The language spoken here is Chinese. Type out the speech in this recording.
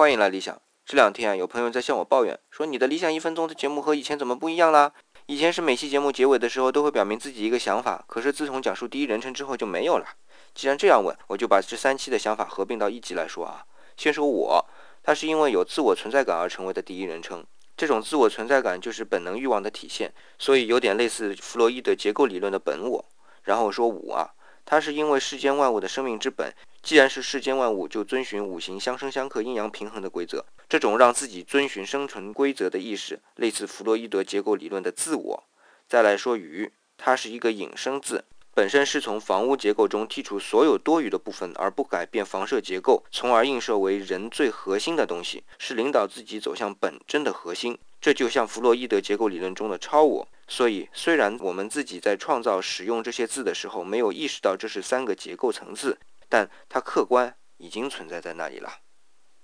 欢迎来理想。这两天啊，有朋友在向我抱怨，说你的理想一分钟的节目和以前怎么不一样啦？以前是每期节目结尾的时候都会表明自己一个想法，可是自从讲述第一人称之后就没有了。既然这样问，我就把这三期的想法合并到一集来说啊。先说我，它是因为有自我存在感而成为的第一人称。这种自我存在感就是本能欲望的体现，所以有点类似弗洛伊德结构理论的本我。然后说五啊，它是因为世间万物的生命之本。既然是世间万物，就遵循五行相生相克、阴阳平衡的规则。这种让自己遵循生存规则的意识，类似弗洛伊德结构理论的自我。再来说鱼，它是一个引申字，本身是从房屋结构中剔除所有多余的部分，而不改变房舍结构，从而映射为人最核心的东西，是领导自己走向本真的核心。这就像弗洛伊德结构理论中的超我。所以，虽然我们自己在创造、使用这些字的时候，没有意识到这是三个结构层次。但它客观已经存在在那里了。